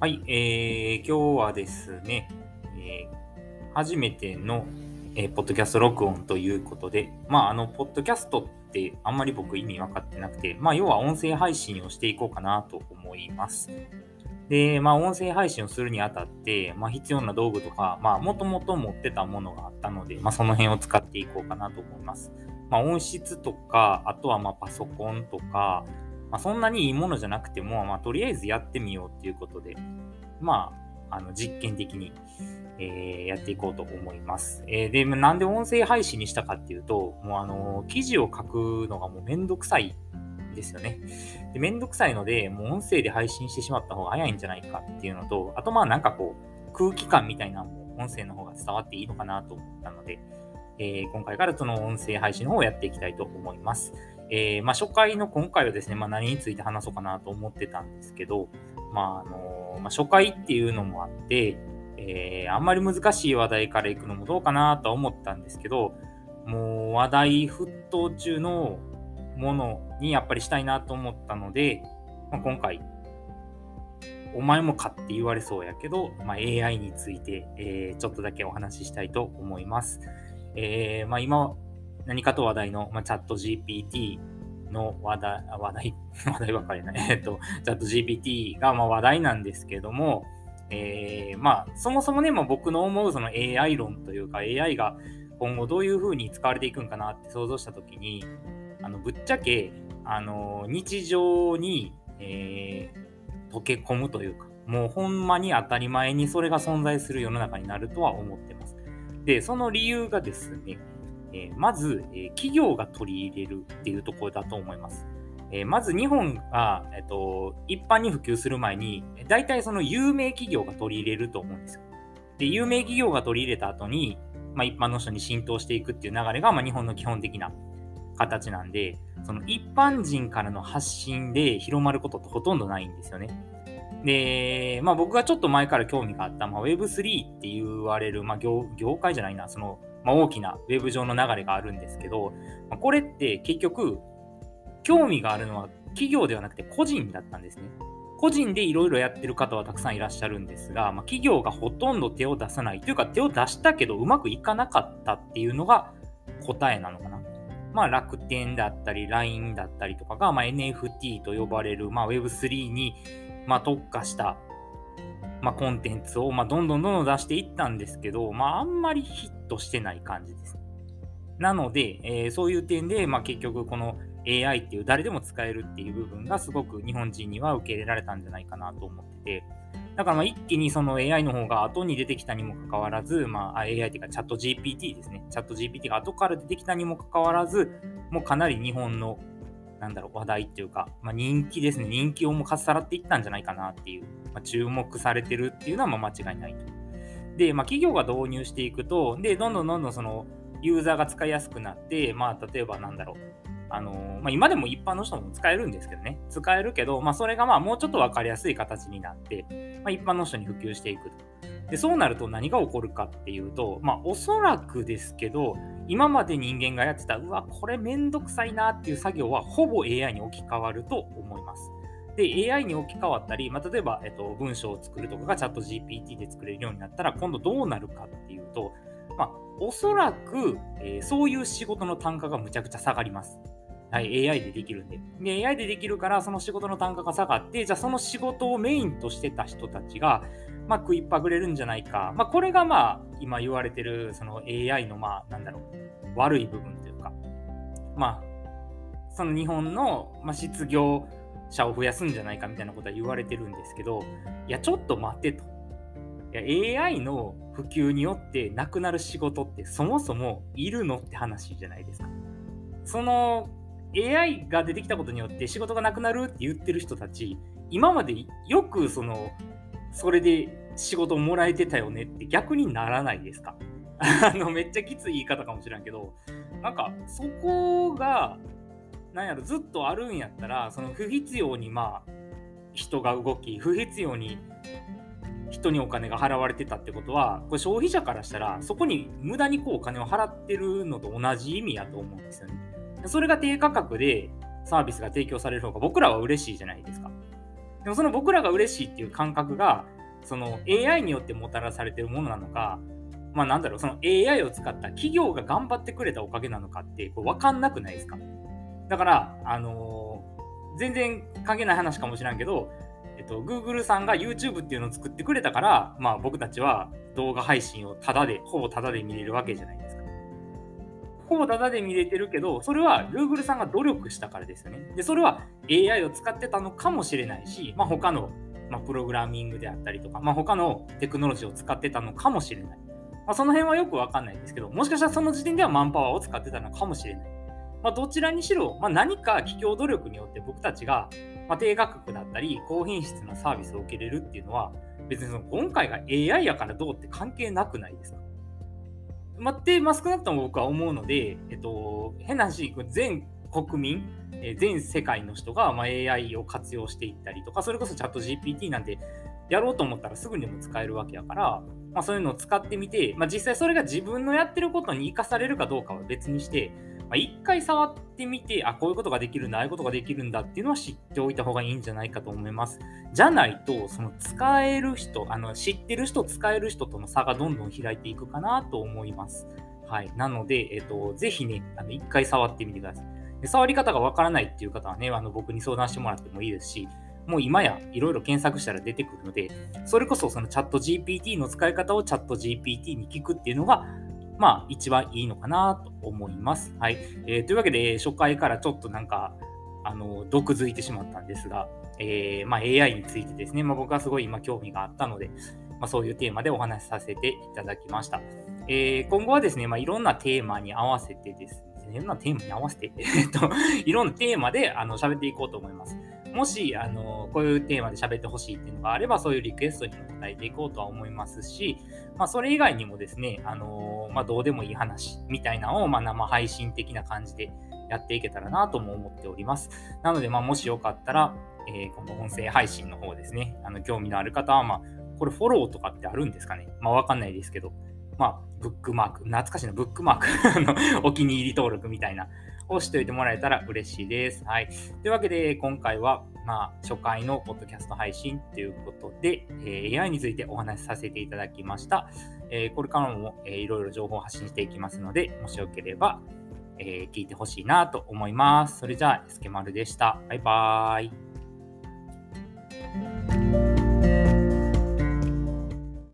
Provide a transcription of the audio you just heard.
はい、えー、今日はですね、えー、初めての、えー、ポッドキャスト録音ということで、まあ、あの、ポッドキャストってあんまり僕意味分かってなくて、まあ、要は音声配信をしていこうかなと思います。で、まあ、音声配信をするにあたって、まあ、必要な道具とか、まあ、もともと持ってたものがあったので、まあ、その辺を使っていこうかなと思います。まあ、音質とか、あとは、まあ、パソコンとか、まあ、そんなにいいものじゃなくても、まあ、とりあえずやってみようっていうことで、まあ、あの実験的に、えー、やっていこうと思います。えー、で、なんで音声配信にしたかっていうと、もうあの、記事を書くのがもうめんどくさいですよね。で、めんどくさいので、もう音声で配信してしまった方が早いんじゃないかっていうのと、あとまあなんかこう、空気感みたいなのも音声の方が伝わっていいのかなと思ったので、えー、今回からその音声配信の方をやっていきたいと思います。えー、まあ、初回の今回はですね、まあ、何について話そうかなと思ってたんですけど、まああのまあ、初回っていうのもあって、えー、あんまり難しい話題から行くのもどうかなとは思ったんですけど、もう話題沸騰中のものにやっぱりしたいなと思ったので、まあ、今回、お前もかって言われそうやけど、まあ、AI について、えー、ちょっとだけお話ししたいと思います。えー、まあ、今、何かと話題の、まあ、チャット GPT の話題、話題、話題ばかりな、えっと、チャット GPT がまあ話題なんですけども、えー、まあ、そもそもね、まあ、僕の思うその AI 論というか、AI が今後どういうふうに使われていくんかなって想像したときに、あの、ぶっちゃけ、あの、日常に、えー、溶け込むというか、もうほんまに当たり前にそれが存在する世の中になるとは思ってます。で、その理由がですね、えー、まず、えー、企業が取り入れるっていうところだと思います。えー、まず日本が、えっと、一般に普及する前に、大体その有名企業が取り入れると思うんですよ。で、有名企業が取り入れた後に、まあ、一般の人に浸透していくっていう流れが、まあ、日本の基本的な形なんで、その一般人からの発信で広まることってほとんどないんですよね。で、まあ僕がちょっと前から興味があった、まあ、Web3 って言われる、まあ業業界じゃないな、そのまあ、大きなウェブ上の流れがあるんですけど、まあ、これって結局、興味があるのは企業ではなくて個人だったんですね。個人でいろいろやってる方はたくさんいらっしゃるんですが、まあ、企業がほとんど手を出さないというか手を出したけどうまくいかなかったっていうのが答えなのかな。まあ、楽天だったり LINE だったりとかが、まあ、NFT と呼ばれる、まあ、Web3 に、まあ、特化したまあ、コンテンツを、まあ、どんどんどんどん出していったんですけど、まあ、あんまりヒットしてない感じです。なので、えー、そういう点で、まあ、結局この AI っていう誰でも使えるっていう部分がすごく日本人には受け入れられたんじゃないかなと思ってて、だからまあ一気にその AI の方が後に出てきたにもかかわらず、まあ、AI っていうかチャット GPT ですね。チャット GPT が後から出てきたにもかかわらず、もうかなり日本のなんだろう、話題っていうか、まあ、人気ですね。人気をもかっさらっていったんじゃないかなっていう、まあ、注目されてるっていうのはまあ間違いないと。で、まあ、企業が導入していくと、で、どんどんどんどんその、ユーザーが使いやすくなって、まあ、例えばなんだろう、あの、まあ、今でも一般の人も使えるんですけどね、使えるけど、まあ、それがまあもうちょっと分かりやすい形になって、まあ、一般の人に普及していくと。で、そうなると何が起こるかっていうと、まあ、おそらくですけど、今まで人間がやってた、うわ、これめんどくさいなっていう作業は、ほぼ AI に置き換わると思います。で、AI に置き換わったり、まあ、例えば、えっと、文章を作るとかがチャット GPT で作れるようになったら、今度どうなるかっていうと、まあ、おそらく、えー、そういう仕事の単価がむちゃくちゃ下がります。はい、AI でできるんで。で、AI でできるから、その仕事の単価が下がって、じゃあその仕事をメインとしてた人たちが、まあ、食いっぱぐれるんじゃないか。まあ、これがまあ、今言われてる、その AI のまあ、なんだろう、悪い部分というか、まあ、その日本の、まあ、失業者を増やすんじゃないかみたいなことは言われてるんですけど、いや、ちょっと待ってと。や AI の普及によってなくなる仕事ってそもそもいるのって話じゃないですか。その AI が出てきたことによって仕事がなくなるって言ってる人たち、今までよくその、それで仕事もらえてたよねって逆にならないですかあの、めっちゃきつい言い方かもしれんけど、なんか、そこが、なんやろ、ずっとあるんやったら、その不必要に、まあ、人が動き、不必要に人にお金が払われてたってことは、これ消費者からしたら、そこに無駄にこうお金を払ってるのと同じ意味やと思うんですよね。それが低価格でサービスが提供される方が僕らは嬉しいじゃないですか。でもその僕らが嬉しいっていう感覚が、その AI によってもたらされてるものなのか、まあなんだろう、その AI を使った企業が頑張ってくれたおかげなのかってこれ分かんなくないですか？だから、あのー、全然関係ない話かもしれんけど、えっと、Google さんが YouTube っていうのを作ってくれたから、まあ僕たちは動画配信をタダで、ほぼタダで見れるわけじゃないですか。ほぼタダで見れてるけど、それは Google さんが努力したからですよね。で、それは AI を使ってたのかもしれないし、まあ他の、まあ、プログラミングであったりとか、まあ他のテクノロジーを使ってたのかもしれない。まあ、その辺はよくわかんないんですけど、もしかしたらその時点ではマンパワーを使ってたのかもしれない。まあ、どちらにしろ、まあ、何か企業努力によって僕たちが、ま低価格だったり高品質なサービスを受けれるっていうのは別にその今回が AI やからどうって関係なくないですか待ってまあ、少なくとも僕は思うので、えっと、変な話、全国民、全世界の人が、ま AI を活用していったりとか、それこそチャット GPT なんてやろうと思ったらすぐにでも使えるわけやから、まあ、そういうのを使ってみて、まあ、実際それが自分のやってることに生かされるかどうかは別にして、まあ、一回触ってみて、あ、こういうことができるんだ、ああいうことができるんだっていうのは知っておいた方がいいんじゃないかと思います。じゃないと、その使える人、あの知ってる人、使える人との差がどんどん開いていくかなと思います。はい。なので、えっ、と、ぜひね、あの一回触ってみてください。で触り方がわからないっていう方はね、あの僕に相談してもらってもいいですし、もう今やいろいろ検索したら出てくるので、それこそそのチャット GPT の使い方をチャット GPT に聞くっていうのが、まあ一番いいのかなと思います。はい。えー、というわけで、初回からちょっとなんか、あの、毒づいてしまったんですが、えー、まあ、AI についてですね、まあ、僕はすごい今興味があったので、まあ、そういうテーマでお話しさせていただきました。えー、今後はですね、まあ、いろんなテーマに合わせてですね、いろんなテーマに合わせて、えっと、いろんなテーマであの喋っていこうと思います。もし、あの、こういうテーマで喋ってほしいっていうのがあれば、そういうリクエストにも答えていこうとは思いますし、まあ、それ以外にもですね、あの、まあ、どうでもいい話みたいなのを、まあ、生配信的な感じでやっていけたらなとも思っております。なので、まあ、もしよかったら、えー、この音声配信の方ですね、あの、興味のある方は、まあ、これフォローとかってあるんですかね？まあ、わかんないですけど、まあ、ブックマーク、懐かしいな、ブックマーク あのお気に入り登録みたいなをしておいてもらえたら嬉しいです。はい。というわけで、今回は、まあ、初回のポッドキャスト配信ということで、え、AI についてお話しさせていただきました。え、これからも、えー、いろいろ情報を発信していきますので、もしよければ、え、聞いてほしいなと思います。それじゃあ、エスケマルでした。バイバーイ。